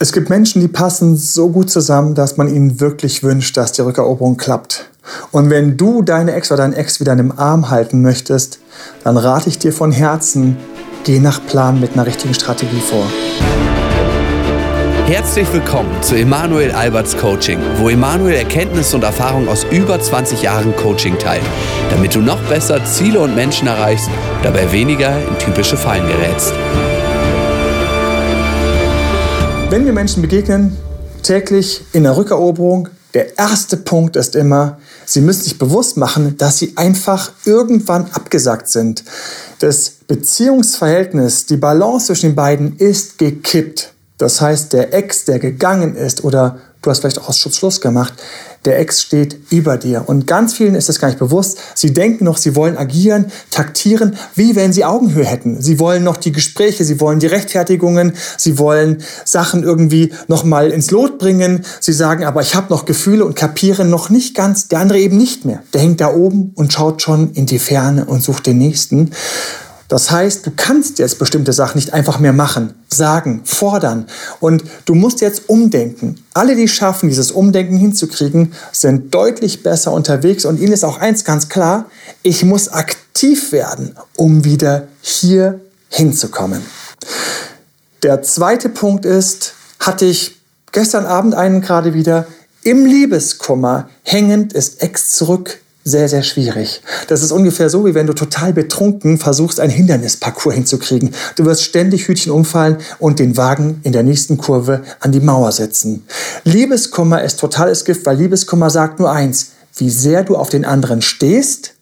Es gibt Menschen, die passen so gut zusammen, dass man ihnen wirklich wünscht, dass die Rückeroberung klappt. Und wenn du deine Ex oder deinen Ex wieder in dem Arm halten möchtest, dann rate ich dir von Herzen, geh nach Plan mit einer richtigen Strategie vor. Herzlich willkommen zu Emanuel Alberts Coaching, wo Emanuel Erkenntnisse und Erfahrung aus über 20 Jahren Coaching teilt, damit du noch besser Ziele und Menschen erreichst, dabei weniger in typische Fallen gerätst. Wenn wir Menschen begegnen, täglich in der Rückeroberung, der erste Punkt ist immer, sie müssen sich bewusst machen, dass sie einfach irgendwann abgesagt sind. Das Beziehungsverhältnis, die Balance zwischen den beiden ist gekippt. Das heißt, der Ex, der gegangen ist oder du hast vielleicht auch Schluss gemacht, der Ex steht über dir. Und ganz vielen ist das gar nicht bewusst. Sie denken noch, sie wollen agieren, taktieren, wie wenn sie Augenhöhe hätten. Sie wollen noch die Gespräche, sie wollen die Rechtfertigungen, sie wollen Sachen irgendwie noch mal ins Lot bringen. Sie sagen, aber ich habe noch Gefühle und kapieren noch nicht ganz, der andere eben nicht mehr. Der hängt da oben und schaut schon in die Ferne und sucht den nächsten. Das heißt, du kannst jetzt bestimmte Sachen nicht einfach mehr machen, sagen, fordern. Und du musst jetzt umdenken. Alle, die schaffen, dieses Umdenken hinzukriegen, sind deutlich besser unterwegs. Und ihnen ist auch eins ganz klar, ich muss aktiv werden, um wieder hier hinzukommen. Der zweite Punkt ist, hatte ich gestern Abend einen gerade wieder, im Liebeskummer hängend ist Ex zurück sehr, sehr schwierig. Das ist ungefähr so, wie wenn du total betrunken versuchst, einen Hindernisparcours hinzukriegen. Du wirst ständig Hütchen umfallen und den Wagen in der nächsten Kurve an die Mauer setzen. Liebeskummer ist totales Gift, weil Liebeskummer sagt nur eins, wie sehr du auf den anderen stehst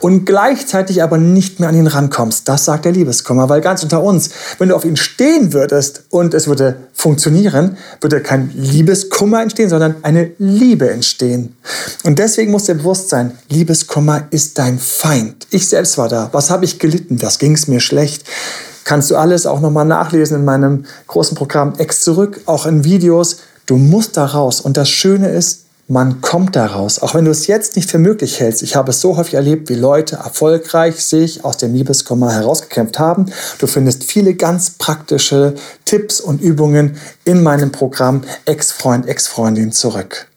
und gleichzeitig aber nicht mehr an ihn rankommst. Das sagt der Liebeskummer, weil ganz unter uns, wenn du auf ihn stehen würdest und es würde funktionieren, würde kein Liebeskummer entstehen, sondern eine Liebe entstehen. Und deswegen muss dir bewusst sein, Liebeskummer ist dein Feind. Ich selbst war da. Was habe ich gelitten? Das ging es mir schlecht. Kannst du alles auch nochmal nachlesen in meinem großen Programm Ex zurück, auch in Videos. Du musst da raus. Und das Schöne ist, man kommt daraus. Auch wenn du es jetzt nicht für möglich hältst. Ich habe es so häufig erlebt, wie Leute erfolgreich sich aus dem Liebeskummer herausgekämpft haben. Du findest viele ganz praktische Tipps und Übungen in meinem Programm Ex-Freund, Ex-Freundin zurück.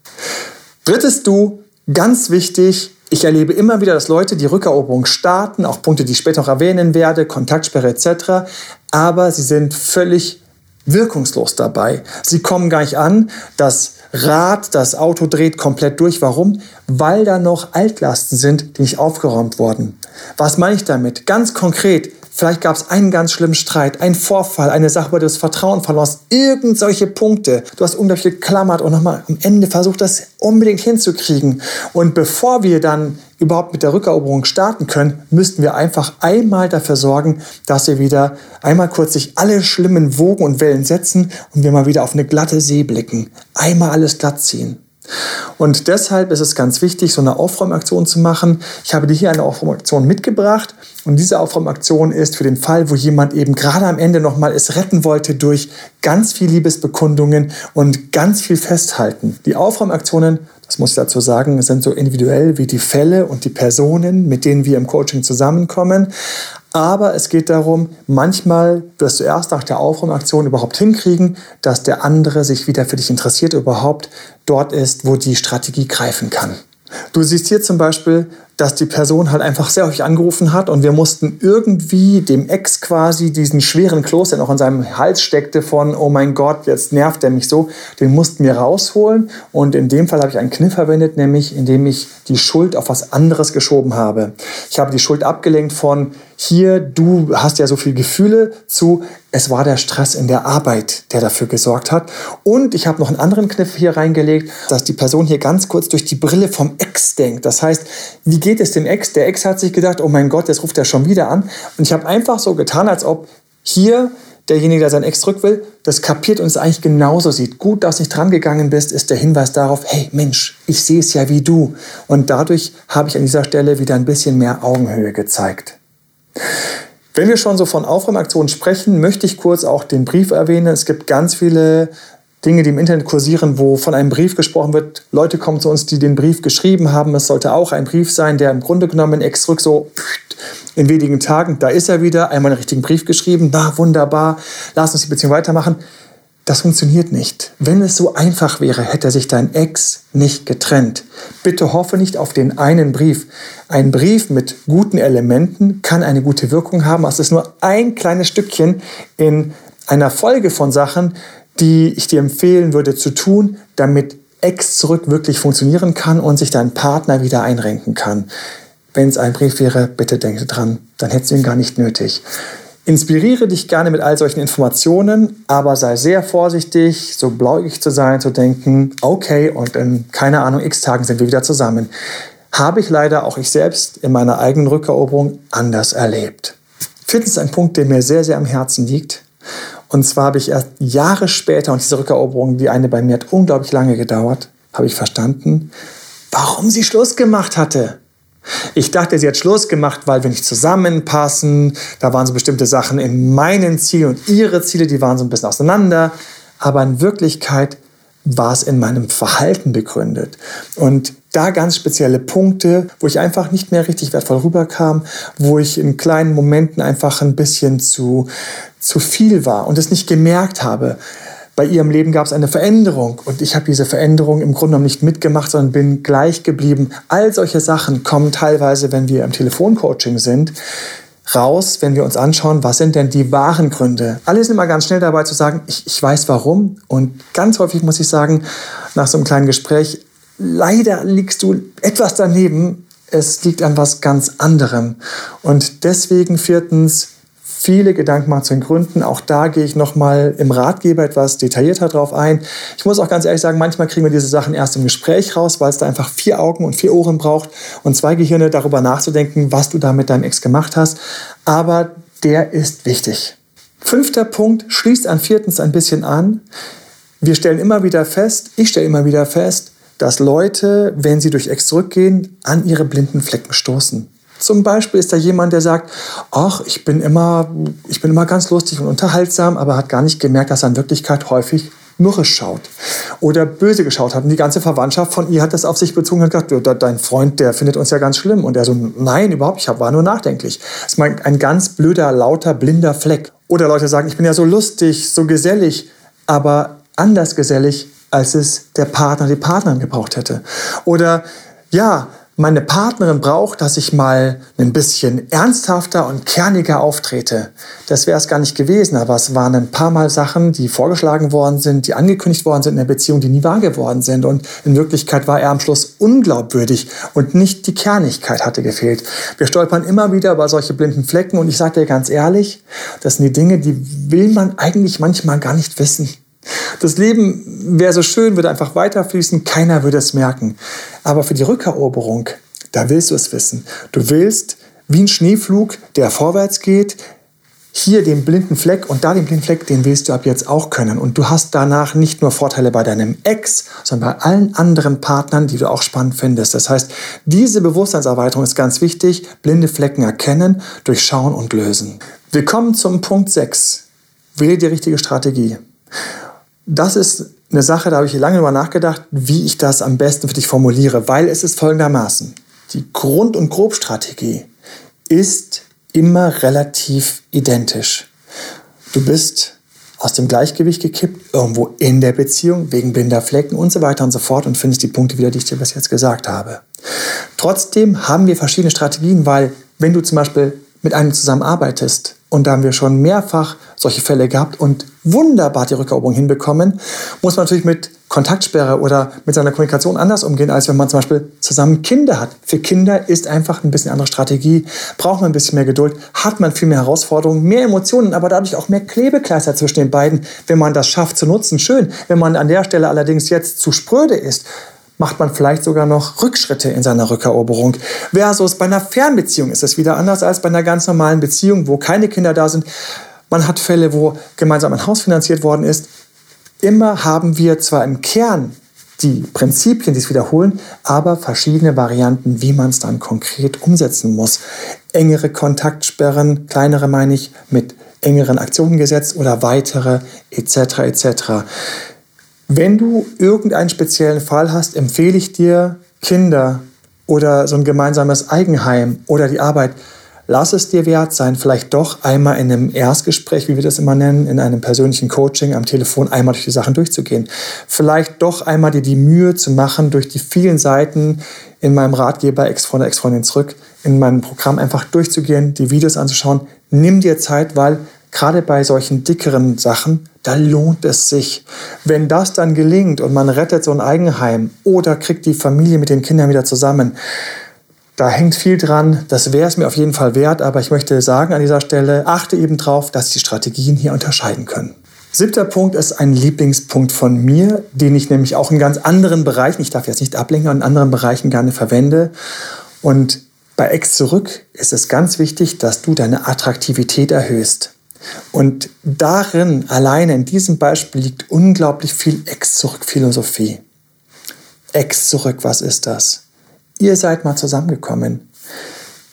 Drittes Du, ganz wichtig, ich erlebe immer wieder, dass Leute die Rückeroberung starten, auch Punkte, die ich später noch erwähnen werde, Kontaktsperre etc., aber sie sind völlig wirkungslos dabei. Sie kommen gar nicht an, das Rad, das Auto dreht komplett durch. Warum? Weil da noch Altlasten sind, die nicht aufgeräumt wurden. Was meine ich damit? Ganz konkret, vielleicht gab es einen ganz schlimmen Streit, einen Vorfall, eine Sache, wo du das Vertrauen verlost, irgend solche Punkte. Du hast unglaublich geklammert und nochmal am Ende versucht, das unbedingt hinzukriegen. Und bevor wir dann überhaupt mit der Rückeroberung starten können, müssten wir einfach einmal dafür sorgen, dass wir wieder einmal kurz sich alle schlimmen Wogen und Wellen setzen und wir mal wieder auf eine glatte See blicken. Einmal alles glatt ziehen. Und deshalb ist es ganz wichtig, so eine Aufräumaktion zu machen. Ich habe dir hier eine Aufräumaktion mitgebracht. Und diese Aufräumaktion ist für den Fall, wo jemand eben gerade am Ende nochmal es retten wollte durch ganz viel Liebesbekundungen und ganz viel Festhalten. Die Aufräumaktionen das muss ich dazu sagen, sind so individuell wie die Fälle und die Personen, mit denen wir im Coaching zusammenkommen. Aber es geht darum, manchmal wirst du erst nach der Aufräumaktion überhaupt hinkriegen, dass der andere sich wieder für dich interessiert, überhaupt dort ist, wo die Strategie greifen kann. Du siehst hier zum Beispiel, dass die Person halt einfach sehr häufig angerufen hat und wir mussten irgendwie dem Ex quasi diesen schweren Kloß, der noch in seinem Hals steckte, von, oh mein Gott, jetzt nervt er mich so, den mussten wir rausholen. Und in dem Fall habe ich einen Kniff verwendet, nämlich indem ich die Schuld auf was anderes geschoben habe. Ich habe die Schuld abgelenkt von, hier, du hast ja so viele Gefühle zu, es war der Stress in der Arbeit, der dafür gesorgt hat. Und ich habe noch einen anderen Kniff hier reingelegt, dass die Person hier ganz kurz durch die Brille vom Ex denkt. Das heißt, wie geht es dem Ex? Der Ex hat sich gedacht, oh mein Gott, jetzt ruft er schon wieder an. Und ich habe einfach so getan, als ob hier derjenige, der seinen Ex zurück will, das kapiert und es eigentlich genauso sieht. Gut, dass du nicht dran gegangen bist, ist der Hinweis darauf, hey Mensch, ich sehe es ja wie du. Und dadurch habe ich an dieser Stelle wieder ein bisschen mehr Augenhöhe gezeigt. Wenn wir schon so von Aufräumaktionen sprechen, möchte ich kurz auch den Brief erwähnen. Es gibt ganz viele Dinge, die im Internet kursieren, wo von einem Brief gesprochen wird. Leute kommen zu uns, die den Brief geschrieben haben. Es sollte auch ein Brief sein, der im Grunde genommen ex zurück so in wenigen Tagen, da ist er wieder, einmal einen richtigen Brief geschrieben, na wunderbar, lass uns die Beziehung weitermachen. das funktioniert nicht. Wenn es so einfach wäre, hätte sich dein Ex nicht getrennt. Bitte hoffe nicht auf den einen Brief. Ein Brief mit guten Elementen kann eine gute Wirkung haben. Es ist nur ein kleines Stückchen in einer Folge von Sachen, die ich dir empfehlen würde zu tun, damit Ex zurück wirklich funktionieren kann und sich dein Partner wieder einrenken kann. Wenn es ein Brief wäre, bitte denke dran, dann hättest du ihn gar nicht nötig. Inspiriere dich gerne mit all solchen Informationen, aber sei sehr vorsichtig, so blauig zu sein, zu denken, okay, und in keine Ahnung, x Tagen sind wir wieder zusammen. Habe ich leider auch ich selbst in meiner eigenen Rückeroberung anders erlebt. Viertens ein Punkt, der mir sehr, sehr am Herzen liegt. Und zwar habe ich erst Jahre später, und diese Rückeroberung, die eine bei mir hat unglaublich lange gedauert, habe ich verstanden, warum sie Schluss gemacht hatte. Ich dachte, sie hat Schluss gemacht, weil wir nicht zusammenpassen. Da waren so bestimmte Sachen in meinen Zielen und ihre Ziele, die waren so ein bisschen auseinander. Aber in Wirklichkeit war es in meinem Verhalten begründet. Und da ganz spezielle Punkte, wo ich einfach nicht mehr richtig wertvoll rüberkam, wo ich in kleinen Momenten einfach ein bisschen zu, zu viel war und es nicht gemerkt habe bei ihrem Leben gab es eine Veränderung und ich habe diese Veränderung im Grunde genommen nicht mitgemacht, sondern bin gleich geblieben. All solche Sachen kommen teilweise, wenn wir im Telefoncoaching sind, raus, wenn wir uns anschauen, was sind denn die wahren Gründe. Alle sind immer ganz schnell dabei zu sagen, ich, ich weiß warum und ganz häufig muss ich sagen, nach so einem kleinen Gespräch, leider liegst du etwas daneben, es liegt an was ganz anderem. Und deswegen viertens, viele Gedanken machen zu den Gründen. Auch da gehe ich nochmal im Ratgeber etwas detaillierter drauf ein. Ich muss auch ganz ehrlich sagen, manchmal kriegen wir diese Sachen erst im Gespräch raus, weil es da einfach vier Augen und vier Ohren braucht und zwei Gehirne darüber nachzudenken, was du da mit deinem Ex gemacht hast. Aber der ist wichtig. Fünfter Punkt schließt an viertens ein bisschen an. Wir stellen immer wieder fest, ich stelle immer wieder fest, dass Leute, wenn sie durch Ex zurückgehen, an ihre blinden Flecken stoßen. Zum Beispiel ist da jemand, der sagt, ach, ich bin immer, ich bin immer ganz lustig und unterhaltsam, aber hat gar nicht gemerkt, dass er in Wirklichkeit häufig mürrisch schaut oder böse geschaut hat. Und die ganze Verwandtschaft von ihr hat das auf sich bezogen und gesagt, dein Freund, der findet uns ja ganz schlimm. Und er so, nein, überhaupt, ich war nur nachdenklich. Das ist ein ganz blöder, lauter, blinder Fleck. Oder Leute sagen, ich bin ja so lustig, so gesellig, aber anders gesellig, als es der Partner, die Partnerin gebraucht hätte. Oder ja, meine Partnerin braucht, dass ich mal ein bisschen ernsthafter und kerniger auftrete. Das wäre es gar nicht gewesen, aber es waren ein paar Mal Sachen, die vorgeschlagen worden sind, die angekündigt worden sind in der Beziehung, die nie wahr geworden sind. Und in Wirklichkeit war er am Schluss unglaubwürdig und nicht die Kernigkeit hatte gefehlt. Wir stolpern immer wieder über solche blinden Flecken und ich sage dir ganz ehrlich, das sind die Dinge, die will man eigentlich manchmal gar nicht wissen. Das Leben wäre so schön, würde einfach weiterfließen, keiner würde es merken. Aber für die Rückeroberung, da willst du es wissen. Du willst wie ein Schneeflug, der vorwärts geht, hier den blinden Fleck und da den blinden Fleck, den willst du ab jetzt auch können. Und du hast danach nicht nur Vorteile bei deinem Ex, sondern bei allen anderen Partnern, die du auch spannend findest. Das heißt, diese Bewusstseinserweiterung ist ganz wichtig. Blinde Flecken erkennen, durchschauen und lösen. Wir kommen zum Punkt 6. Wähle die richtige Strategie das ist eine Sache, da habe ich lange darüber nachgedacht, wie ich das am besten für dich formuliere, weil es ist folgendermaßen. Die Grund- und Grobstrategie ist immer relativ identisch. Du bist aus dem Gleichgewicht gekippt, irgendwo in der Beziehung, wegen blinder Flecken und so weiter und so fort und findest die Punkte wieder, die ich dir bis jetzt gesagt habe. Trotzdem haben wir verschiedene Strategien, weil wenn du zum Beispiel mit einem zusammenarbeitest, und da haben wir schon mehrfach solche Fälle gehabt und wunderbar die Rückeroberung hinbekommen, muss man natürlich mit Kontaktsperre oder mit seiner Kommunikation anders umgehen, als wenn man zum Beispiel zusammen Kinder hat. Für Kinder ist einfach ein bisschen andere Strategie, braucht man ein bisschen mehr Geduld, hat man viel mehr Herausforderungen, mehr Emotionen, aber dadurch auch mehr Klebekleister zwischen den beiden, wenn man das schafft zu nutzen. Schön. Wenn man an der Stelle allerdings jetzt zu spröde ist, macht man vielleicht sogar noch Rückschritte in seiner Rückeroberung. Versus bei einer Fernbeziehung ist es wieder anders als bei einer ganz normalen Beziehung, wo keine Kinder da sind. Man hat Fälle, wo gemeinsam ein Haus finanziert worden ist. Immer haben wir zwar im Kern die Prinzipien, die es wiederholen, aber verschiedene Varianten, wie man es dann konkret umsetzen muss. Engere Kontaktsperren, kleinere meine ich, mit engeren Aktionen gesetzt oder weitere etc. etc. Wenn du irgendeinen speziellen Fall hast, empfehle ich dir, Kinder oder so ein gemeinsames Eigenheim oder die Arbeit lass es dir wert sein, vielleicht doch einmal in einem Erstgespräch, wie wir das immer nennen, in einem persönlichen Coaching am Telefon einmal durch die Sachen durchzugehen. Vielleicht doch einmal dir die Mühe zu machen, durch die vielen Seiten in meinem Ratgeber Ex-Freunde, Ex-Freundin zurück, in meinem Programm einfach durchzugehen, die Videos anzuschauen. Nimm dir Zeit, weil gerade bei solchen dickeren Sachen, da lohnt es sich. Wenn das dann gelingt und man rettet so ein Eigenheim oder kriegt die Familie mit den Kindern wieder zusammen, da hängt viel dran. Das wäre es mir auf jeden Fall wert, aber ich möchte sagen an dieser Stelle, achte eben drauf, dass die Strategien hier unterscheiden können. Siebter Punkt ist ein Lieblingspunkt von mir, den ich nämlich auch in ganz anderen Bereichen, ich darf jetzt nicht ablenken, in anderen Bereichen gerne verwende. Und bei Ex zurück ist es ganz wichtig, dass du deine Attraktivität erhöhst. Und darin, alleine in diesem Beispiel, liegt unglaublich viel Ex-Zurück-Philosophie. Ex zurück, was ist das? Ihr seid mal zusammengekommen.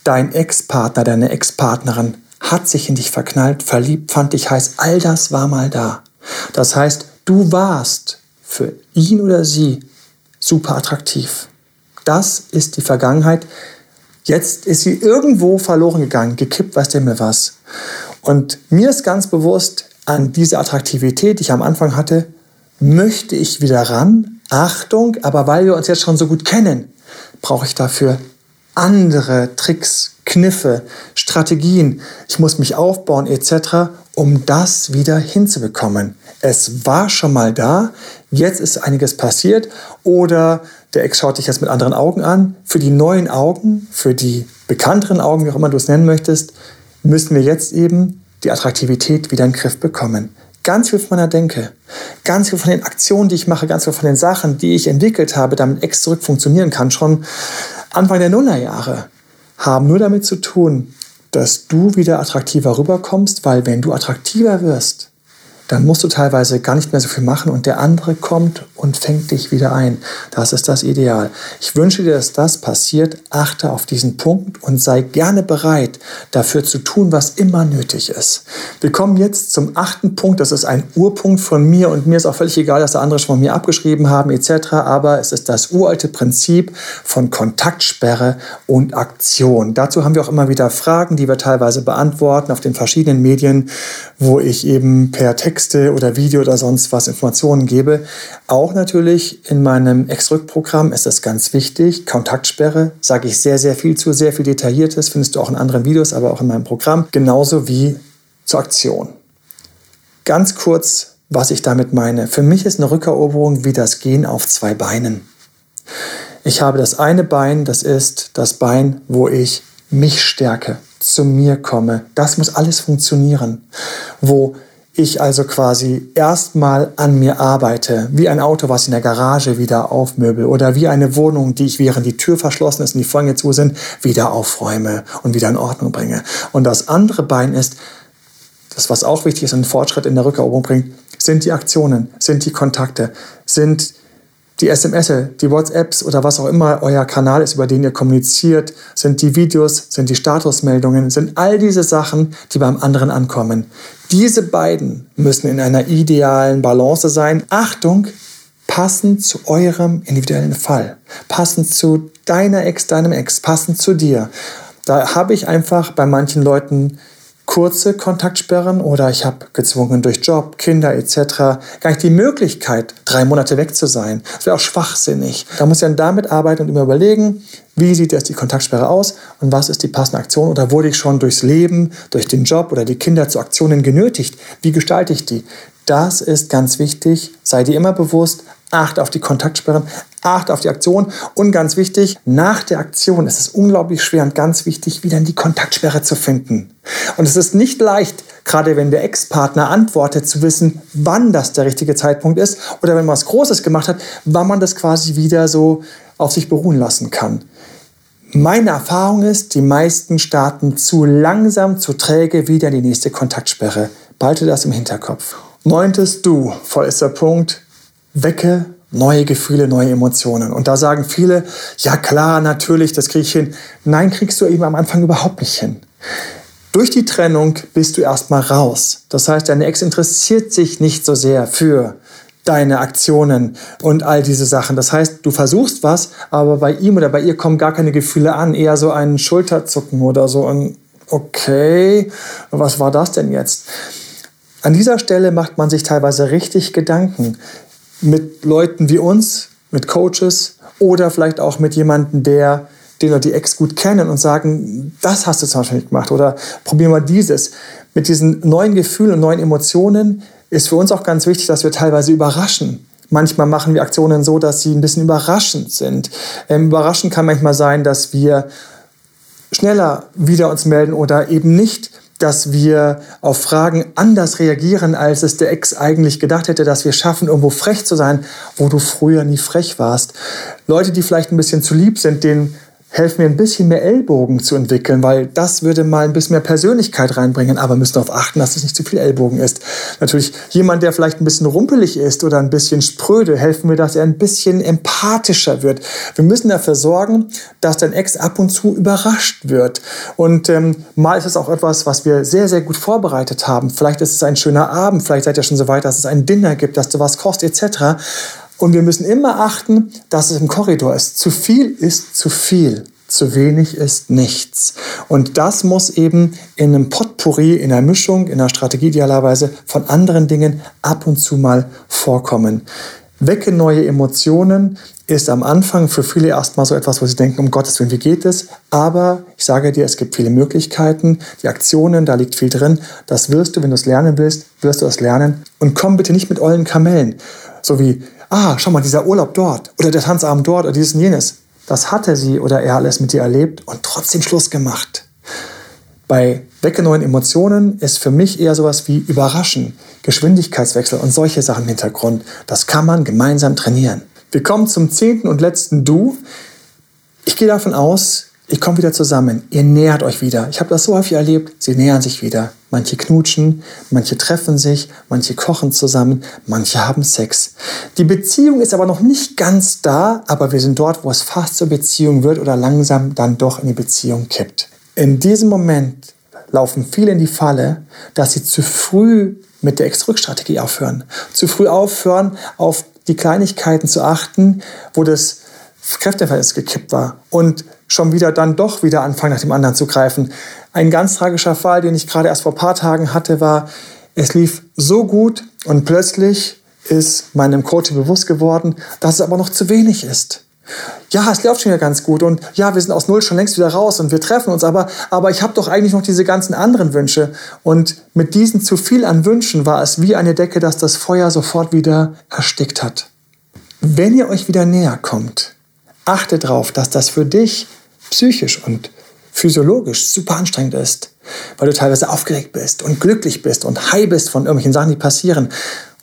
Dein Ex-Partner, deine Ex-Partnerin hat sich in dich verknallt, verliebt, fand dich heiß. All das war mal da. Das heißt, du warst für ihn oder sie super attraktiv. Das ist die Vergangenheit. Jetzt ist sie irgendwo verloren gegangen, gekippt, weiß der mir was. Und mir ist ganz bewusst, an diese Attraktivität, die ich am Anfang hatte, möchte ich wieder ran. Achtung, aber weil wir uns jetzt schon so gut kennen, brauche ich dafür andere Tricks, Kniffe, Strategien. Ich muss mich aufbauen etc., um das wieder hinzubekommen. Es war schon mal da, jetzt ist einiges passiert oder der Ex schaut dich jetzt mit anderen Augen an. Für die neuen Augen, für die bekannteren Augen, wie auch immer du es nennen möchtest, müssen wir jetzt eben die Attraktivität wieder in den Griff bekommen. Ganz viel von meiner Denke, ganz viel von den Aktionen, die ich mache, ganz viel von den Sachen, die ich entwickelt habe, damit Ex zurück funktionieren kann, schon Anfang der Nullerjahre, haben nur damit zu tun, dass du wieder attraktiver rüberkommst, weil wenn du attraktiver wirst, dann musst du teilweise gar nicht mehr so viel machen und der andere kommt und fängt dich wieder ein. Das ist das Ideal. Ich wünsche dir, dass das passiert. Achte auf diesen Punkt und sei gerne bereit, dafür zu tun, was immer nötig ist. Wir kommen jetzt zum achten Punkt. Das ist ein Urpunkt von mir und mir ist auch völlig egal, dass da andere schon von mir abgeschrieben haben etc. Aber es ist das uralte Prinzip von Kontaktsperre und Aktion. Dazu haben wir auch immer wieder Fragen, die wir teilweise beantworten auf den verschiedenen Medien, wo ich eben per Text Texte oder Video oder sonst was Informationen gebe. Auch natürlich in meinem Ex-Rück-Programm ist das ganz wichtig. Kontaktsperre sage ich sehr, sehr viel zu, sehr viel Detailliertes, findest du auch in anderen Videos, aber auch in meinem Programm. Genauso wie zur Aktion. Ganz kurz, was ich damit meine. Für mich ist eine Rückeroberung wie das Gehen auf zwei Beinen. Ich habe das eine Bein, das ist das Bein, wo ich mich stärke, zu mir komme. Das muss alles funktionieren. Wo ich also quasi erstmal an mir arbeite, wie ein Auto, was in der Garage wieder aufmöbel oder wie eine Wohnung, die ich während die Tür verschlossen ist und die Vorhänge zu sind, wieder aufräume und wieder in Ordnung bringe. Und das andere Bein ist, das was auch wichtig ist und Fortschritt in der Rückeroberung bringt, sind die Aktionen, sind die Kontakte, sind die SMS, die WhatsApps oder was auch immer euer Kanal ist, über den ihr kommuniziert, sind die Videos, sind die Statusmeldungen, sind all diese Sachen, die beim anderen ankommen. Diese beiden müssen in einer idealen Balance sein. Achtung, passend zu eurem individuellen Fall, passend zu deiner Ex, deinem Ex, passend zu dir. Da habe ich einfach bei manchen Leuten kurze Kontaktsperren oder ich habe gezwungen durch Job, Kinder etc. gar nicht die Möglichkeit, drei Monate weg zu sein. Das wäre auch schwachsinnig. Da muss ich dann damit arbeiten und immer überlegen, wie sieht jetzt die Kontaktsperre aus und was ist die passende Aktion oder wurde ich schon durchs Leben, durch den Job oder die Kinder zu Aktionen genötigt? Wie gestalte ich die? Das ist ganz wichtig. Sei dir immer bewusst, achte auf die Kontaktsperren, achte auf die Aktion und ganz wichtig, nach der Aktion ist es unglaublich schwer und ganz wichtig, wieder in die Kontaktsperre zu finden. Und es ist nicht leicht, gerade wenn der Ex-Partner antwortet, zu wissen, wann das der richtige Zeitpunkt ist oder wenn man was Großes gemacht hat, wann man das quasi wieder so auf sich beruhen lassen kann. Meine Erfahrung ist, die meisten starten zu langsam, zu träge wieder in die nächste Kontaktsperre. Behalte das im Hinterkopf. Neuntes Du, vollster Punkt, wecke neue Gefühle, neue Emotionen. Und da sagen viele, ja klar, natürlich, das kriege ich hin. Nein, kriegst du eben am Anfang überhaupt nicht hin. Durch die Trennung bist du erstmal raus. Das heißt, deine Ex interessiert sich nicht so sehr für deine Aktionen und all diese Sachen. Das heißt, du versuchst was, aber bei ihm oder bei ihr kommen gar keine Gefühle an, eher so ein Schulterzucken oder so ein okay, was war das denn jetzt? An dieser Stelle macht man sich teilweise richtig Gedanken mit Leuten wie uns, mit Coaches oder vielleicht auch mit jemandem, der den oder die Ex gut kennen und sagen, das hast du zum Beispiel gemacht oder probier mal dieses. Mit diesen neuen Gefühlen und neuen Emotionen ist für uns auch ganz wichtig, dass wir teilweise überraschen. Manchmal machen wir Aktionen so, dass sie ein bisschen überraschend sind. Ähm, überraschend kann manchmal sein, dass wir schneller wieder uns melden oder eben nicht, dass wir auf Fragen anders reagieren, als es der Ex eigentlich gedacht hätte, dass wir schaffen, irgendwo frech zu sein, wo du früher nie frech warst. Leute, die vielleicht ein bisschen zu lieb sind, denen helfen mir ein bisschen mehr Ellbogen zu entwickeln, weil das würde mal ein bisschen mehr Persönlichkeit reinbringen, aber müssen darauf achten, dass es nicht zu viel Ellbogen ist. Natürlich jemand, der vielleicht ein bisschen rumpelig ist oder ein bisschen spröde, helfen wir, dass er ein bisschen empathischer wird. Wir müssen dafür sorgen, dass dein Ex ab und zu überrascht wird. Und ähm, mal ist es auch etwas, was wir sehr, sehr gut vorbereitet haben. Vielleicht ist es ein schöner Abend, vielleicht seid ihr schon so weit, dass es ein Dinner gibt, dass du was kochst etc. Und wir müssen immer achten, dass es im Korridor ist. Zu viel ist zu viel. Zu wenig ist nichts. Und das muss eben in einem Potpourri, in einer Mischung, in einer Strategie idealerweise von anderen Dingen ab und zu mal vorkommen. Wecke neue Emotionen ist am Anfang für viele erstmal so etwas, wo sie denken, um Gottes Willen, wie geht es? Aber ich sage dir, es gibt viele Möglichkeiten, die Aktionen, da liegt viel drin. Das wirst du, wenn du es lernen willst, wirst du es lernen. Und komm bitte nicht mit ollen Kamellen. So wie, ah, schau mal, dieser Urlaub dort oder der Tanzabend dort oder dieses und jenes. Das hatte sie oder er alles mit dir erlebt und trotzdem Schluss gemacht. Bei Wecke Emotionen ist für mich eher sowas wie Überraschen, Geschwindigkeitswechsel und solche Sachen im Hintergrund. Das kann man gemeinsam trainieren. Wir kommen zum zehnten und letzten Du. Ich gehe davon aus, Ihr kommt wieder zusammen, ihr nähert euch wieder. Ich habe das so häufig erlebt, sie nähern sich wieder. Manche knutschen, manche treffen sich, manche kochen zusammen, manche haben Sex. Die Beziehung ist aber noch nicht ganz da, aber wir sind dort, wo es fast zur Beziehung wird oder langsam dann doch in die Beziehung kippt. In diesem Moment laufen viele in die Falle, dass sie zu früh mit der Ex-Rückstrategie aufhören. Zu früh aufhören, auf die Kleinigkeiten zu achten, wo das Kräfteverhältnis gekippt war und schon wieder dann doch wieder anfangen, nach dem anderen zu greifen. Ein ganz tragischer Fall, den ich gerade erst vor ein paar Tagen hatte, war, es lief so gut und plötzlich ist meinem Coach bewusst geworden, dass es aber noch zu wenig ist. Ja, es läuft schon ja ganz gut und ja, wir sind aus Null schon längst wieder raus und wir treffen uns, aber, aber ich habe doch eigentlich noch diese ganzen anderen Wünsche. Und mit diesen zu viel an Wünschen war es wie eine Decke, dass das Feuer sofort wieder erstickt hat. Wenn ihr euch wieder näher kommt, achte darauf, dass das für dich psychisch und physiologisch super anstrengend ist, weil du teilweise aufgeregt bist und glücklich bist und high bist von irgendwelchen Sachen, die passieren.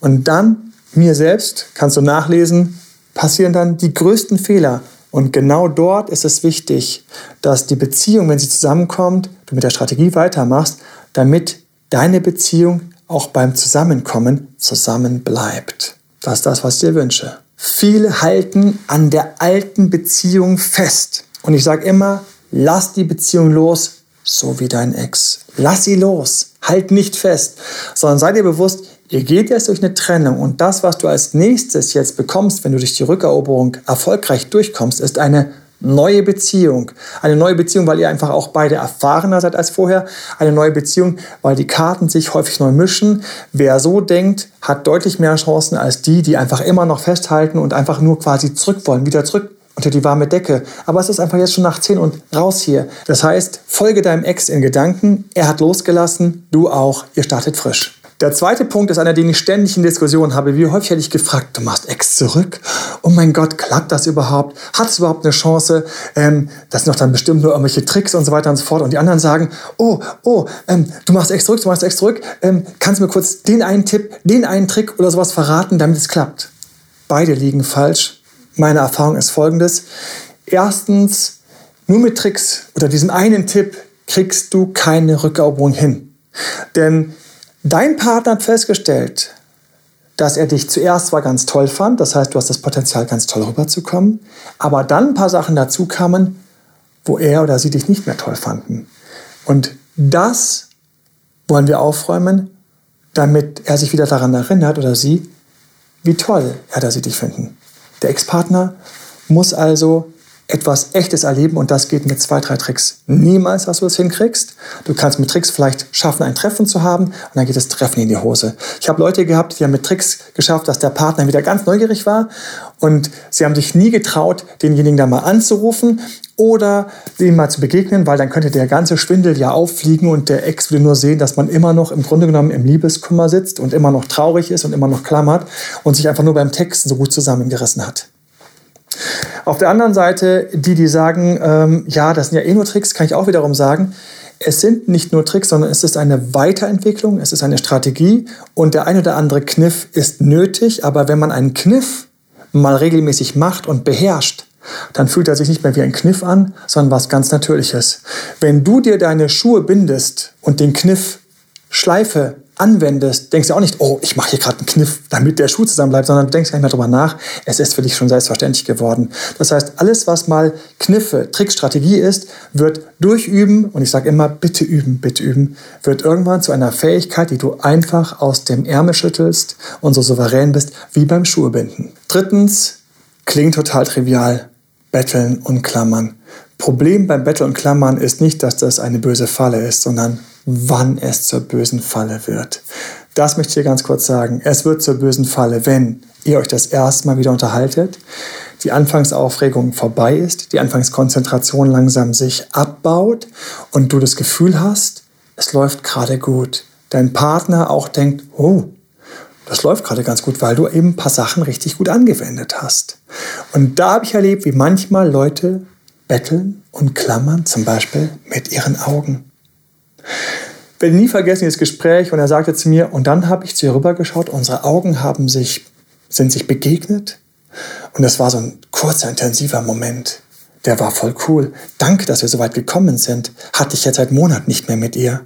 Und dann, mir selbst, kannst du nachlesen, passieren dann die größten Fehler. Und genau dort ist es wichtig, dass die Beziehung, wenn sie zusammenkommt, du mit der Strategie weitermachst, damit deine Beziehung auch beim Zusammenkommen zusammen bleibt. Das ist das, was ich dir wünsche. Viele halten an der alten Beziehung fest. Und ich sage immer, lass die Beziehung los, so wie dein Ex. Lass sie los. Halt nicht fest, sondern sei dir bewusst, ihr geht jetzt durch eine Trennung und das, was du als nächstes jetzt bekommst, wenn du durch die Rückeroberung erfolgreich durchkommst, ist eine neue Beziehung. Eine neue Beziehung, weil ihr einfach auch beide erfahrener seid als vorher. Eine neue Beziehung, weil die Karten sich häufig neu mischen. Wer so denkt, hat deutlich mehr Chancen als die, die einfach immer noch festhalten und einfach nur quasi zurück wollen, wieder zurück unter die warme Decke. Aber es ist einfach jetzt schon nach 10 und raus hier. Das heißt, folge deinem Ex in Gedanken. Er hat losgelassen, du auch. Ihr startet frisch. Der zweite Punkt ist einer, den ich ständig in Diskussionen habe. Wie häufig hätte ich gefragt, du machst Ex zurück? Oh mein Gott, klappt das überhaupt? Hat es überhaupt eine Chance? Ähm, das sind doch dann bestimmt nur irgendwelche Tricks und so weiter und so fort. Und die anderen sagen, oh, oh, ähm, du machst Ex zurück, du machst Ex zurück. Ähm, kannst du mir kurz den einen Tipp, den einen Trick oder sowas verraten, damit es klappt? Beide liegen falsch. Meine Erfahrung ist folgendes. Erstens, nur mit Tricks oder diesem einen Tipp kriegst du keine Rückeroberung hin. Denn Dein Partner hat festgestellt, dass er dich zuerst zwar ganz toll fand, das heißt, du hast das Potenzial, ganz toll rüberzukommen, aber dann ein paar Sachen dazu kamen, wo er oder sie dich nicht mehr toll fanden. Und das wollen wir aufräumen, damit er sich wieder daran erinnert oder sie, wie toll er oder sie dich finden. Der Ex-Partner muss also etwas Echtes erleben und das geht mit zwei, drei Tricks niemals, dass du das hinkriegst. Du kannst mit Tricks vielleicht schaffen, ein Treffen zu haben und dann geht das Treffen in die Hose. Ich habe Leute gehabt, die haben mit Tricks geschafft, dass der Partner wieder ganz neugierig war und sie haben sich nie getraut, denjenigen da mal anzurufen oder dem mal zu begegnen, weil dann könnte der ganze Schwindel ja auffliegen und der Ex würde nur sehen, dass man immer noch im Grunde genommen im Liebeskummer sitzt und immer noch traurig ist und immer noch klammert und sich einfach nur beim Texten so gut zusammengerissen hat. Auf der anderen Seite, die, die sagen, ähm, ja, das sind ja eh nur Tricks, kann ich auch wiederum sagen, es sind nicht nur Tricks, sondern es ist eine Weiterentwicklung, es ist eine Strategie und der ein oder andere Kniff ist nötig, aber wenn man einen Kniff mal regelmäßig macht und beherrscht, dann fühlt er sich nicht mehr wie ein Kniff an, sondern was ganz Natürliches. Wenn du dir deine Schuhe bindest und den Kniff Schleife anwendest, denkst du auch nicht, oh, ich mache hier gerade einen Kniff, damit der Schuh zusammen bleibt, sondern du denkst gar nicht mehr darüber nach. Es ist für dich schon selbstverständlich geworden. Das heißt, alles, was mal Kniffe, Trick, Strategie ist, wird durch Üben, und ich sage immer, bitte üben, bitte üben, wird irgendwann zu einer Fähigkeit, die du einfach aus dem Ärmel schüttelst und so souverän bist wie beim Schuhebinden. Drittens, klingt total trivial, Betteln und Klammern. Problem beim Betteln und Klammern ist nicht, dass das eine böse Falle ist, sondern wann es zur bösen Falle wird. Das möchte ich dir ganz kurz sagen. Es wird zur bösen Falle, wenn ihr euch das erste Mal wieder unterhaltet, die Anfangsaufregung vorbei ist, die Anfangskonzentration langsam sich abbaut und du das Gefühl hast, es läuft gerade gut. Dein Partner auch denkt, oh, das läuft gerade ganz gut, weil du eben ein paar Sachen richtig gut angewendet hast. Und da habe ich erlebt, wie manchmal Leute betteln und klammern, zum Beispiel mit ihren Augen werde nie vergessen dieses Gespräch und er sagte zu mir, und dann habe ich zu ihr rübergeschaut, unsere Augen haben sich, sind sich begegnet und das war so ein kurzer, intensiver Moment. Der war voll cool. Danke, dass wir so weit gekommen sind. Hatte ich jetzt seit Monaten nicht mehr mit ihr.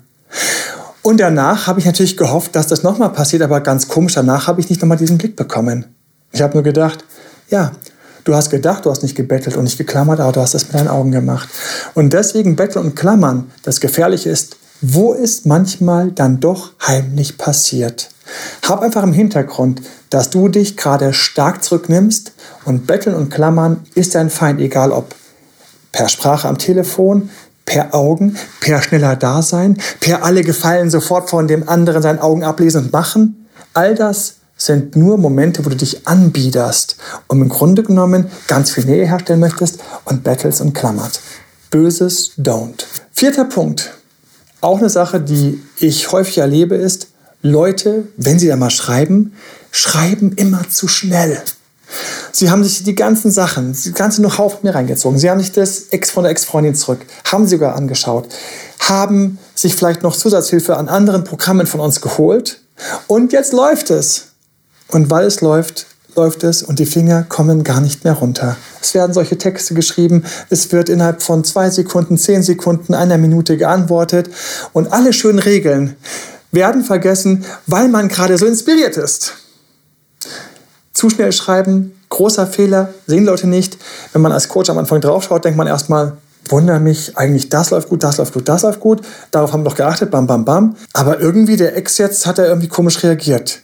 Und danach habe ich natürlich gehofft, dass das nochmal passiert, aber ganz komisch, danach habe ich nicht nochmal diesen Blick bekommen. Ich habe nur gedacht, ja, du hast gedacht, du hast nicht gebettelt und nicht geklammert, aber du hast das mit deinen Augen gemacht. Und deswegen Betteln und Klammern, das Gefährliche ist, wo es manchmal dann doch heimlich passiert. Hab einfach im Hintergrund, dass du dich gerade stark zurücknimmst und Betteln und Klammern ist dein Feind, egal ob per Sprache am Telefon, per Augen, per schneller Dasein, per alle Gefallen sofort von dem anderen seinen Augen ablesen und machen. All das sind nur Momente, wo du dich anbiederst und im Grunde genommen ganz viel Nähe herstellen möchtest und battles und klammert. Böses don't. Vierter Punkt. Auch eine Sache, die ich häufig erlebe, ist, Leute, wenn sie da mal schreiben, schreiben immer zu schnell. Sie haben sich die ganzen Sachen, die ganze Know-how von mir reingezogen. Sie haben sich das Ex von der Ex-Freundin zurück, haben sie sogar angeschaut, haben sich vielleicht noch Zusatzhilfe an anderen Programmen von uns geholt und jetzt läuft es. Und weil es läuft, läuft es und die Finger kommen gar nicht mehr runter. Es werden solche Texte geschrieben, es wird innerhalb von zwei Sekunden, zehn Sekunden, einer Minute geantwortet und alle schönen Regeln werden vergessen, weil man gerade so inspiriert ist. Zu schnell schreiben, großer Fehler, sehen Leute nicht. Wenn man als Coach am Anfang draufschaut, denkt man erstmal, wundere mich, eigentlich das läuft gut, das läuft gut, das läuft gut. Darauf haben wir doch geachtet, bam, bam, bam. Aber irgendwie der Ex jetzt hat er irgendwie komisch reagiert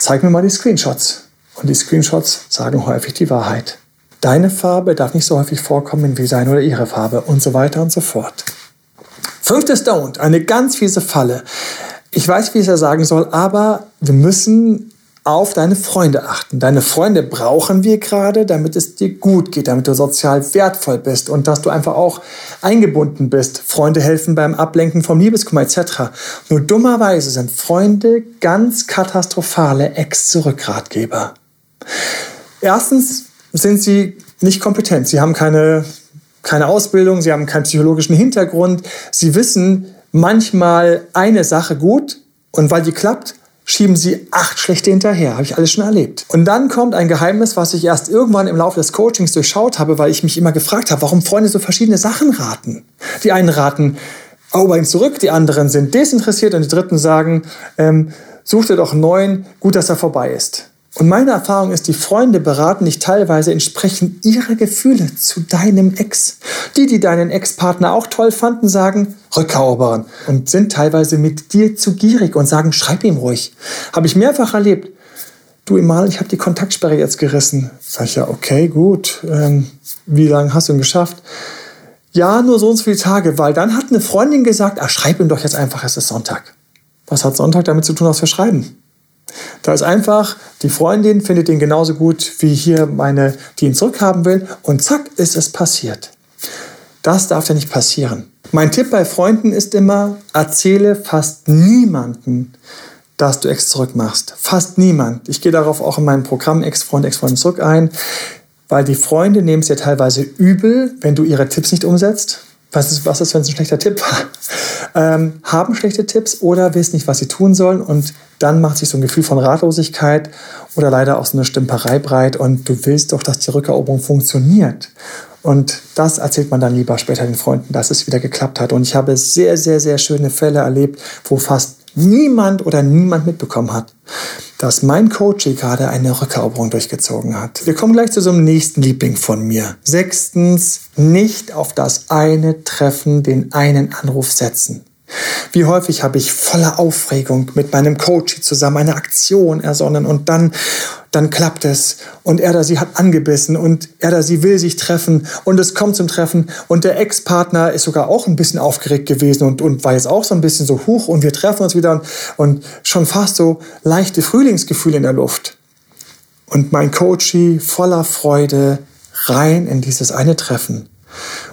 zeig mir mal die Screenshots. Und die Screenshots sagen häufig die Wahrheit. Deine Farbe darf nicht so häufig vorkommen wie seine oder ihre Farbe und so weiter und so fort. Fünftes Don't, eine ganz fiese Falle. Ich weiß, wie ich es ja sagen soll, aber wir müssen auf deine Freunde achten. Deine Freunde brauchen wir gerade, damit es dir gut geht, damit du sozial wertvoll bist und dass du einfach auch eingebunden bist. Freunde helfen beim Ablenken vom Liebeskummer etc. Nur dummerweise sind Freunde ganz katastrophale Ex-Zurückratgeber. Erstens sind sie nicht kompetent. Sie haben keine, keine Ausbildung, sie haben keinen psychologischen Hintergrund. Sie wissen manchmal eine Sache gut und weil die klappt, schieben sie acht schlechte hinterher. Habe ich alles schon erlebt. Und dann kommt ein Geheimnis, was ich erst irgendwann im Laufe des Coachings durchschaut habe, weil ich mich immer gefragt habe, warum Freunde so verschiedene Sachen raten. Die einen raten, erober ihn zurück, die anderen sind desinteressiert und die dritten sagen, ähm, such dir doch einen neuen, gut, dass er vorbei ist. Und meine Erfahrung ist, die Freunde beraten dich teilweise entsprechend ihrer Gefühle zu deinem Ex. Die, die deinen Ex-Partner auch toll fanden, sagen, rückerobern und sind teilweise mit dir zu gierig und sagen, schreib ihm ruhig. Habe ich mehrfach erlebt. du Emal, ich habe die Kontaktsperre jetzt gerissen. Sag ich ja, okay, gut. Ähm, wie lange hast du ihn geschafft? Ja, nur so und so viele Tage, weil dann hat eine Freundin gesagt, ah, schreib ihm doch jetzt einfach, es ist Sonntag. Was hat Sonntag damit zu tun, was wir schreiben? Da ist einfach, die Freundin findet ihn genauso gut wie hier meine, die ihn zurückhaben will. Und zack, ist es passiert. Das darf ja nicht passieren. Mein Tipp bei Freunden ist immer, erzähle fast niemanden, dass du Ex zurückmachst. Fast niemand. Ich gehe darauf auch in meinem Programm Ex-Freund, Ex-Freundin zurück ein weil die Freunde nehmen es ja teilweise übel, wenn du ihre Tipps nicht umsetzt. Was ist, was ist wenn es ein schlechter Tipp war? Ähm, haben schlechte Tipps oder wissen nicht, was sie tun sollen und dann macht sich so ein Gefühl von Ratlosigkeit oder leider auch so eine Stümperei breit und du willst doch, dass die Rückeroberung funktioniert. Und das erzählt man dann lieber später den Freunden, dass es wieder geklappt hat. Und ich habe sehr, sehr, sehr schöne Fälle erlebt, wo fast niemand oder niemand mitbekommen hat, dass mein Coach gerade eine Rückeroberung durchgezogen hat. Wir kommen gleich zu so einem nächsten Liebling von mir. Sechstens, nicht auf das eine Treffen den einen Anruf setzen. Wie häufig habe ich voller Aufregung mit meinem Coach zusammen eine Aktion ersonnen und dann, dann klappt es und er oder sie hat angebissen und er oder sie will sich treffen und es kommt zum Treffen und der Ex-Partner ist sogar auch ein bisschen aufgeregt gewesen und, und war jetzt auch so ein bisschen so hoch und wir treffen uns wieder und, und schon fast so leichte Frühlingsgefühle in der Luft. Und mein Coachie voller Freude rein in dieses eine Treffen.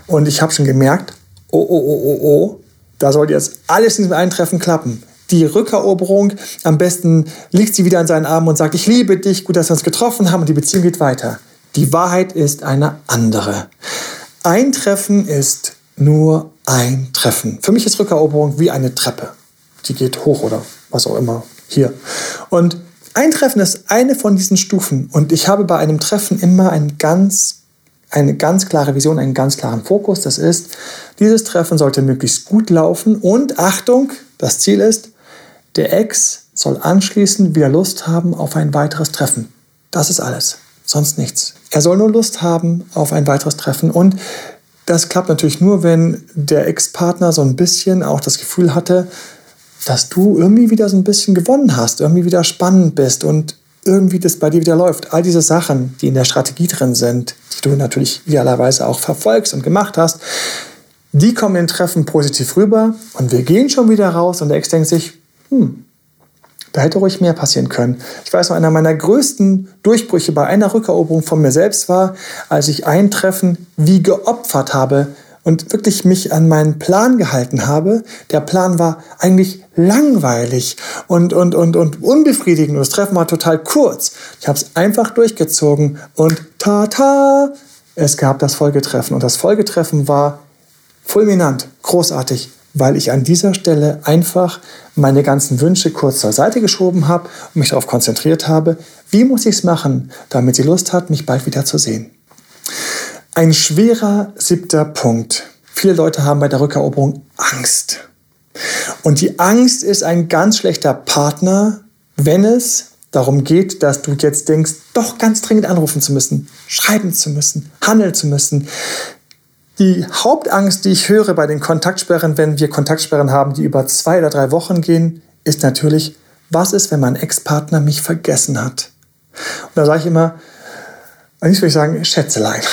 Und ich habe schon gemerkt, oh, oh, oh, oh, oh, da sollte jetzt alles in diesem Eintreffen klappen. Die Rückeroberung, am besten liegt sie wieder in seinen Armen und sagt, ich liebe dich, gut, dass wir uns getroffen haben und die Beziehung geht weiter. Die Wahrheit ist eine andere. Ein Treffen ist nur ein Treffen. Für mich ist Rückeroberung wie eine Treppe. Die geht hoch oder was auch immer hier. Und ein Treffen ist eine von diesen Stufen. Und ich habe bei einem Treffen immer ein ganz eine ganz klare Vision, einen ganz klaren Fokus. Das ist, dieses Treffen sollte möglichst gut laufen und Achtung, das Ziel ist, der Ex soll anschließend wieder Lust haben auf ein weiteres Treffen. Das ist alles, sonst nichts. Er soll nur Lust haben auf ein weiteres Treffen und das klappt natürlich nur, wenn der Ex-Partner so ein bisschen auch das Gefühl hatte, dass du irgendwie wieder so ein bisschen gewonnen hast, irgendwie wieder spannend bist und irgendwie das bei dir wieder läuft. All diese Sachen, die in der Strategie drin sind, die du natürlich idealerweise auch verfolgst und gemacht hast, die kommen in Treffen positiv rüber und wir gehen schon wieder raus und der Ex denkt sich, hm, da hätte ruhig mehr passieren können. Ich weiß noch, einer meiner größten Durchbrüche bei einer Rückeroberung von mir selbst war, als ich ein Treffen wie geopfert habe, und wirklich mich an meinen Plan gehalten habe. Der Plan war eigentlich langweilig und, und, und, und unbefriedigend das Treffen war total kurz. Ich habe es einfach durchgezogen und ta-ta, es gab das Folgetreffen und das Folgetreffen war fulminant, großartig, weil ich an dieser Stelle einfach meine ganzen Wünsche kurz zur Seite geschoben habe und mich darauf konzentriert habe, wie muss ich es machen, damit sie Lust hat, mich bald wieder zu sehen. Ein schwerer siebter Punkt. Viele Leute haben bei der Rückeroberung Angst. Und die Angst ist ein ganz schlechter Partner, wenn es darum geht, dass du jetzt denkst, doch ganz dringend anrufen zu müssen, schreiben zu müssen, handeln zu müssen. Die Hauptangst, die ich höre bei den Kontaktsperren, wenn wir Kontaktsperren haben, die über zwei oder drei Wochen gehen, ist natürlich, was ist, wenn mein Ex-Partner mich vergessen hat? Und da sage ich immer, eigentlich würde ich sagen, Schätzelein.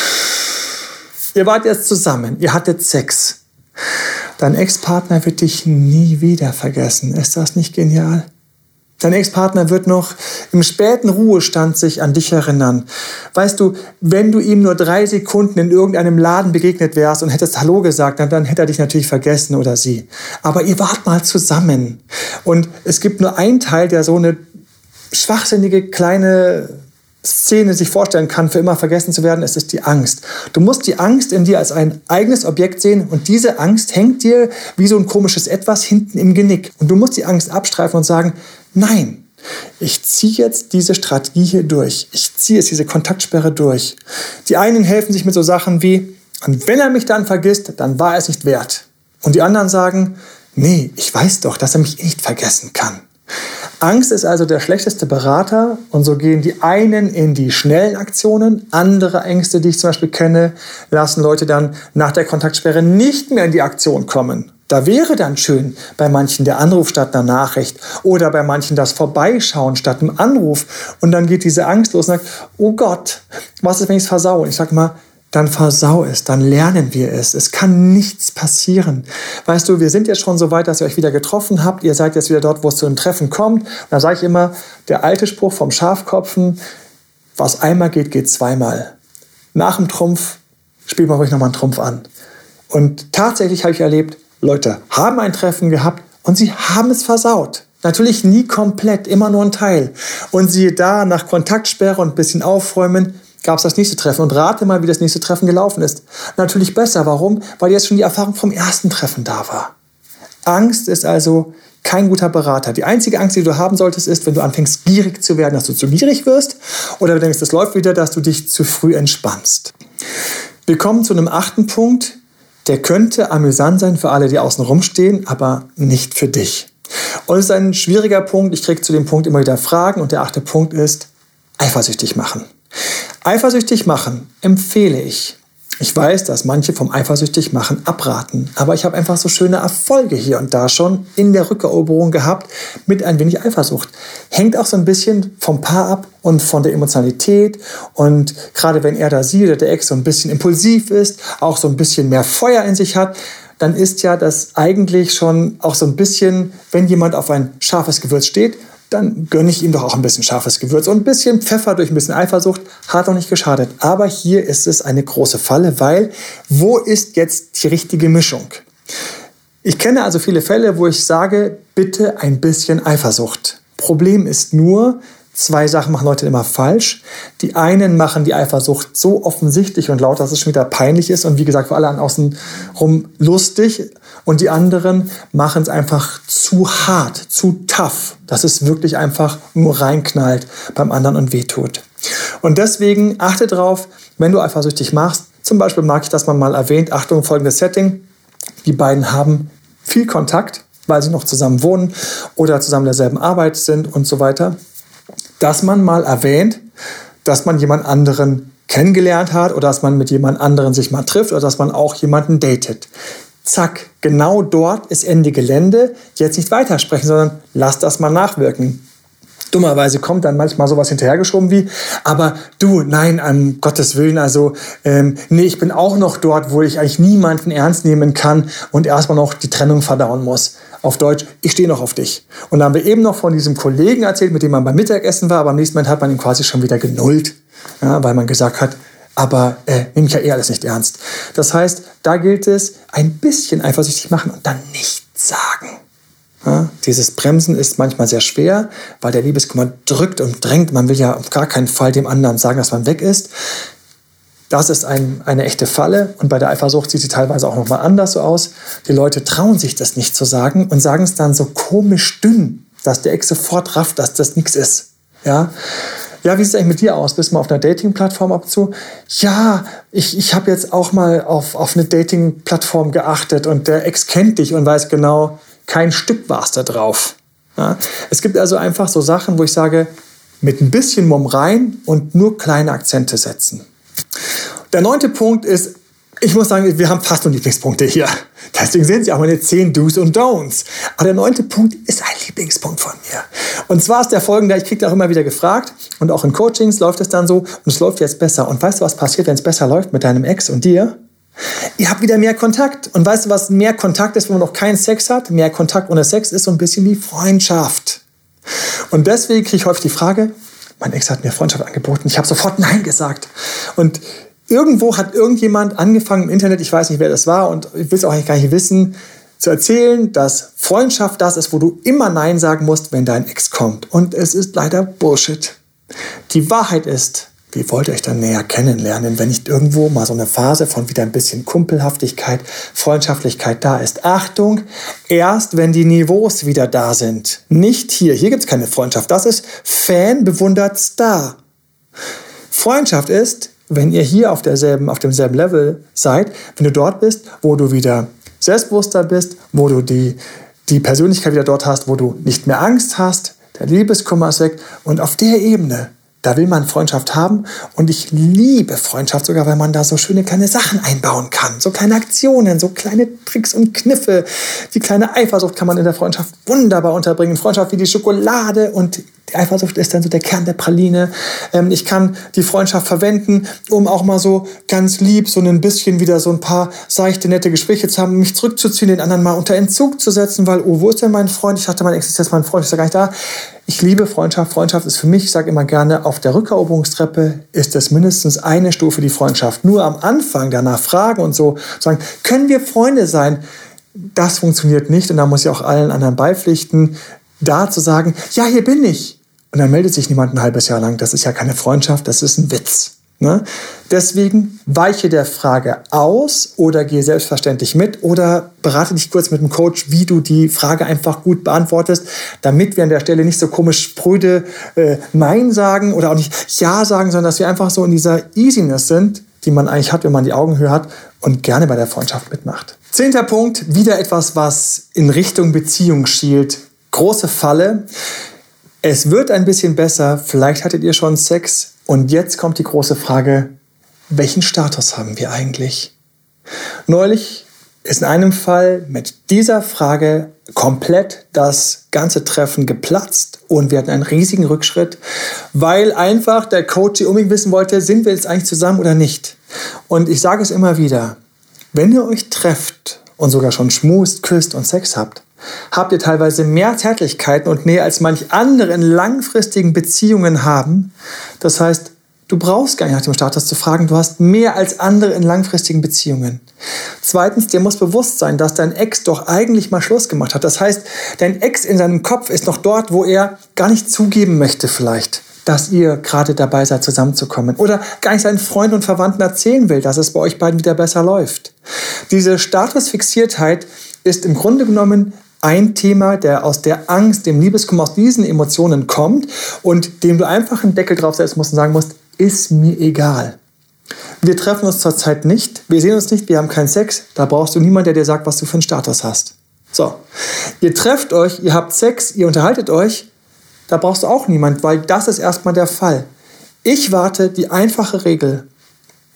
Ihr wart jetzt zusammen, ihr hattet Sex. Dein Ex-Partner wird dich nie wieder vergessen. Ist das nicht genial? Dein Ex-Partner wird noch im späten Ruhestand sich an dich erinnern. Weißt du, wenn du ihm nur drei Sekunden in irgendeinem Laden begegnet wärst und hättest Hallo gesagt, dann, dann hätte er dich natürlich vergessen oder sie. Aber ihr wart mal zusammen. Und es gibt nur einen Teil, der so eine schwachsinnige kleine Szene sich vorstellen kann, für immer vergessen zu werden, es ist die Angst. Du musst die Angst in dir als ein eigenes Objekt sehen und diese Angst hängt dir wie so ein komisches Etwas hinten im Genick. Und du musst die Angst abstreifen und sagen, nein, ich ziehe jetzt diese Strategie hier durch. Ich ziehe jetzt diese Kontaktsperre durch. Die einen helfen sich mit so Sachen wie, und wenn er mich dann vergisst, dann war es nicht wert. Und die anderen sagen, nee, ich weiß doch, dass er mich nicht vergessen kann. Angst ist also der schlechteste Berater und so gehen die einen in die schnellen Aktionen, andere Ängste, die ich zum Beispiel kenne, lassen Leute dann nach der Kontaktsperre nicht mehr in die Aktion kommen. Da wäre dann schön bei manchen der Anruf statt einer Nachricht oder bei manchen das Vorbeischauen statt einem Anruf. Und dann geht diese Angst los und sagt, oh Gott, was ist, wenn ich es versau? Und ich sage mal, dann versau es, dann lernen wir es. Es kann nichts passieren. Weißt du, wir sind jetzt schon so weit, dass ihr euch wieder getroffen habt. Ihr seid jetzt wieder dort, wo es zu einem Treffen kommt. Und da sage ich immer, der alte Spruch vom Schafkopfen, was einmal geht, geht zweimal. Nach dem Trumpf spielt man ruhig nochmal einen Trumpf an. Und tatsächlich habe ich erlebt, Leute haben ein Treffen gehabt und sie haben es versaut. Natürlich nie komplett, immer nur ein Teil. Und siehe da, nach Kontaktsperre und ein bisschen aufräumen, gab es das nächste Treffen und rate mal, wie das nächste Treffen gelaufen ist. Natürlich besser. Warum? Weil jetzt schon die Erfahrung vom ersten Treffen da war. Angst ist also kein guter Berater. Die einzige Angst, die du haben solltest, ist, wenn du anfängst, gierig zu werden, dass du zu gierig wirst oder du denkst, das läuft wieder, dass du dich zu früh entspannst. Wir kommen zu einem achten Punkt. Der könnte amüsant sein für alle, die außen rumstehen, aber nicht für dich. Und es ist ein schwieriger Punkt. Ich kriege zu dem Punkt immer wieder Fragen. Und der achte Punkt ist, eifersüchtig machen. Eifersüchtig machen empfehle ich. Ich weiß, dass manche vom eifersüchtig machen abraten, aber ich habe einfach so schöne Erfolge hier und da schon in der Rückeroberung gehabt mit ein wenig Eifersucht. Hängt auch so ein bisschen vom Paar ab und von der Emotionalität und gerade wenn er da sie oder der Ex so ein bisschen impulsiv ist, auch so ein bisschen mehr Feuer in sich hat, dann ist ja das eigentlich schon auch so ein bisschen, wenn jemand auf ein scharfes Gewürz steht, dann gönne ich ihm doch auch ein bisschen scharfes Gewürz und ein bisschen Pfeffer durch ein bisschen Eifersucht hat auch nicht geschadet. Aber hier ist es eine große Falle, weil wo ist jetzt die richtige Mischung? Ich kenne also viele Fälle, wo ich sage, bitte ein bisschen Eifersucht. Problem ist nur, Zwei Sachen machen Leute immer falsch. Die einen machen die Eifersucht so offensichtlich und laut, dass es schon wieder peinlich ist und wie gesagt für alle an außen rum lustig. Und die anderen machen es einfach zu hart, zu tough, dass es wirklich einfach nur reinknallt beim anderen und wehtut. Und deswegen achte drauf, wenn du eifersüchtig machst, zum Beispiel mag ich das mal erwähnt, Achtung, folgendes Setting. Die beiden haben viel Kontakt, weil sie noch zusammen wohnen oder zusammen derselben Arbeit sind und so weiter dass man mal erwähnt, dass man jemand anderen kennengelernt hat oder dass man mit jemand anderen sich mal trifft oder dass man auch jemanden datet. Zack, genau dort ist Ende Gelände. Jetzt nicht weitersprechen, sondern lass das mal nachwirken. Dummerweise kommt dann manchmal sowas hinterhergeschoben wie, aber du, nein, um Gottes Willen, also ähm, nee, ich bin auch noch dort, wo ich eigentlich niemanden ernst nehmen kann und erstmal noch die Trennung verdauen muss auf Deutsch, ich stehe noch auf dich. Und da haben wir eben noch von diesem Kollegen erzählt, mit dem man beim Mittagessen war, aber am nächsten Moment hat man ihn quasi schon wieder genullt, ja, weil man gesagt hat, aber äh, nehme ich ja eh alles nicht ernst. Das heißt, da gilt es, ein bisschen eifersüchtig machen und dann nichts sagen. Ja, dieses Bremsen ist manchmal sehr schwer, weil der Liebeskummer drückt und drängt. Man will ja auf gar keinen Fall dem anderen sagen, dass man weg ist. Das ist ein, eine echte Falle und bei der Eifersucht sieht sie teilweise auch nochmal anders so aus. Die Leute trauen sich das nicht zu sagen und sagen es dann so komisch dünn, dass der Ex sofort rafft, dass das nichts ist. Ja, ja, wie sieht es eigentlich mit dir aus? Bist du mal auf einer Dating-Plattform ab zu? Ja, ich, ich habe jetzt auch mal auf, auf eine Dating-Plattform geachtet und der Ex kennt dich und weiß genau, kein Stück warst da drauf. Ja? Es gibt also einfach so Sachen, wo ich sage, mit ein bisschen Mumm rein und nur kleine Akzente setzen. Der neunte Punkt ist, ich muss sagen, wir haben fast nur Lieblingspunkte hier. Deswegen sehen Sie auch meine zehn Do's und Don'ts. Aber der neunte Punkt ist ein Lieblingspunkt von mir. Und zwar ist der folgende, ich kriege auch immer wieder gefragt und auch in Coachings läuft es dann so und es läuft jetzt besser. Und weißt du, was passiert, wenn es besser läuft mit deinem Ex und dir? Ihr habt wieder mehr Kontakt. Und weißt du, was mehr Kontakt ist, wenn man noch keinen Sex hat? Mehr Kontakt ohne Sex ist so ein bisschen wie Freundschaft. Und deswegen kriege ich häufig die Frage, mein Ex hat mir Freundschaft angeboten. Ich habe sofort Nein gesagt. Und irgendwo hat irgendjemand angefangen im Internet, ich weiß nicht, wer das war und ich will es auch eigentlich gar nicht wissen, zu erzählen, dass Freundschaft das ist, wo du immer Nein sagen musst, wenn dein Ex kommt. Und es ist leider Bullshit. Die Wahrheit ist, wie wollt ihr euch dann näher kennenlernen, wenn nicht irgendwo mal so eine Phase von wieder ein bisschen Kumpelhaftigkeit, Freundschaftlichkeit da ist? Achtung, erst wenn die Niveaus wieder da sind. Nicht hier. Hier gibt es keine Freundschaft. Das ist Fan bewundert Star. Freundschaft ist, wenn ihr hier auf, derselben, auf demselben Level seid, wenn du dort bist, wo du wieder selbstbewusster bist, wo du die, die Persönlichkeit wieder dort hast, wo du nicht mehr Angst hast, der Liebeskummer ist weg und auf der Ebene da will man Freundschaft haben und ich liebe Freundschaft sogar, weil man da so schöne kleine Sachen einbauen kann. So kleine Aktionen, so kleine Tricks und Kniffe. Die kleine Eifersucht kann man in der Freundschaft wunderbar unterbringen. Freundschaft wie die Schokolade und Eifersucht ist dann so der Kern der Praline. Ähm, ich kann die Freundschaft verwenden, um auch mal so ganz lieb so ein bisschen wieder so ein paar seichte, nette Gespräche zu haben, mich zurückzuziehen, den anderen mal unter Entzug zu setzen, weil, oh, wo ist denn mein Freund? Ich dachte, mein Ex ist mein Freund, ist ja gar nicht da. Ich liebe Freundschaft. Freundschaft ist für mich, ich sage immer gerne, auf der Rückeroberungstreppe ist es mindestens eine Stufe die Freundschaft. Nur am Anfang danach fragen und so sagen, können wir Freunde sein? Das funktioniert nicht und da muss ich auch allen anderen beipflichten, da zu sagen, ja, hier bin ich. Und dann meldet sich niemand ein halbes Jahr lang. Das ist ja keine Freundschaft, das ist ein Witz. Ne? Deswegen weiche der Frage aus oder gehe selbstverständlich mit oder berate dich kurz mit dem Coach, wie du die Frage einfach gut beantwortest, damit wir an der Stelle nicht so komisch spröde äh, Nein sagen oder auch nicht Ja sagen, sondern dass wir einfach so in dieser Easiness sind, die man eigentlich hat, wenn man die Augenhöhe hat und gerne bei der Freundschaft mitmacht. Zehnter Punkt, wieder etwas, was in Richtung Beziehung schielt. Große Falle. Es wird ein bisschen besser, vielleicht hattet ihr schon Sex, und jetzt kommt die große Frage, welchen Status haben wir eigentlich? Neulich ist in einem Fall mit dieser Frage komplett das ganze Treffen geplatzt und wir hatten einen riesigen Rückschritt, weil einfach der Coach unbedingt wissen wollte, sind wir jetzt eigentlich zusammen oder nicht. Und ich sage es immer wieder, wenn ihr euch trefft und sogar schon schmust, küsst und Sex habt, habt ihr teilweise mehr Zärtlichkeiten und Nähe als manch andere in langfristigen Beziehungen haben. Das heißt, du brauchst gar nicht nach dem Status zu fragen, du hast mehr als andere in langfristigen Beziehungen. Zweitens, dir muss bewusst sein, dass dein Ex doch eigentlich mal Schluss gemacht hat. Das heißt, dein Ex in seinem Kopf ist noch dort, wo er gar nicht zugeben möchte vielleicht dass ihr gerade dabei seid, zusammenzukommen. Oder gar nicht seinen Freunden und Verwandten erzählen will, dass es bei euch beiden wieder besser läuft. Diese Statusfixiertheit ist im Grunde genommen ein Thema, der aus der Angst, dem Liebeskummer, aus diesen Emotionen kommt und dem du einfach einen Deckel draufsetzen musst und sagen musst, ist mir egal. Wir treffen uns zurzeit nicht, wir sehen uns nicht, wir haben keinen Sex, da brauchst du niemanden, der dir sagt, was du für einen Status hast. So, ihr trefft euch, ihr habt Sex, ihr unterhaltet euch, da brauchst du auch niemand, weil das ist erstmal der Fall. Ich warte die einfache Regel,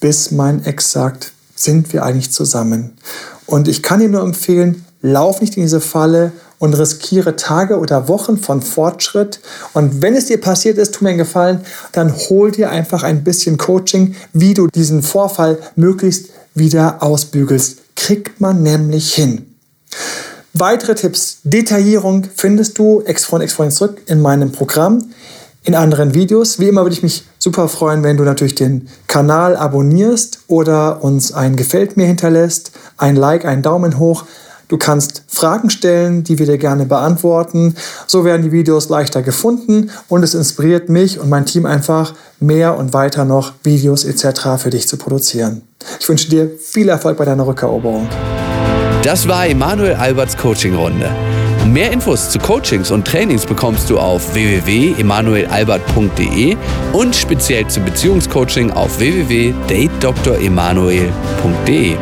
bis mein Ex sagt, sind wir eigentlich zusammen? Und ich kann dir nur empfehlen, lauf nicht in diese Falle und riskiere Tage oder Wochen von Fortschritt. Und wenn es dir passiert ist, tu mir einen Gefallen, dann hol dir einfach ein bisschen Coaching, wie du diesen Vorfall möglichst wieder ausbügelst. Kriegt man nämlich hin. Weitere Tipps, Detaillierung findest du Ex-Freund, Ex-Freund zurück in meinem Programm in anderen Videos. Wie immer würde ich mich super freuen, wenn du natürlich den Kanal abonnierst oder uns ein Gefällt mir hinterlässt, ein Like, einen Daumen hoch. Du kannst Fragen stellen, die wir dir gerne beantworten. So werden die Videos leichter gefunden und es inspiriert mich und mein Team einfach mehr und weiter noch Videos etc. für dich zu produzieren. Ich wünsche dir viel Erfolg bei deiner Rückeroberung. Das war Emanuel Alberts Coaching-Runde. Mehr Infos zu Coachings und Trainings bekommst du auf www.emanuelalbert.de und speziell zum Beziehungscoaching auf www.datedremanuel.de.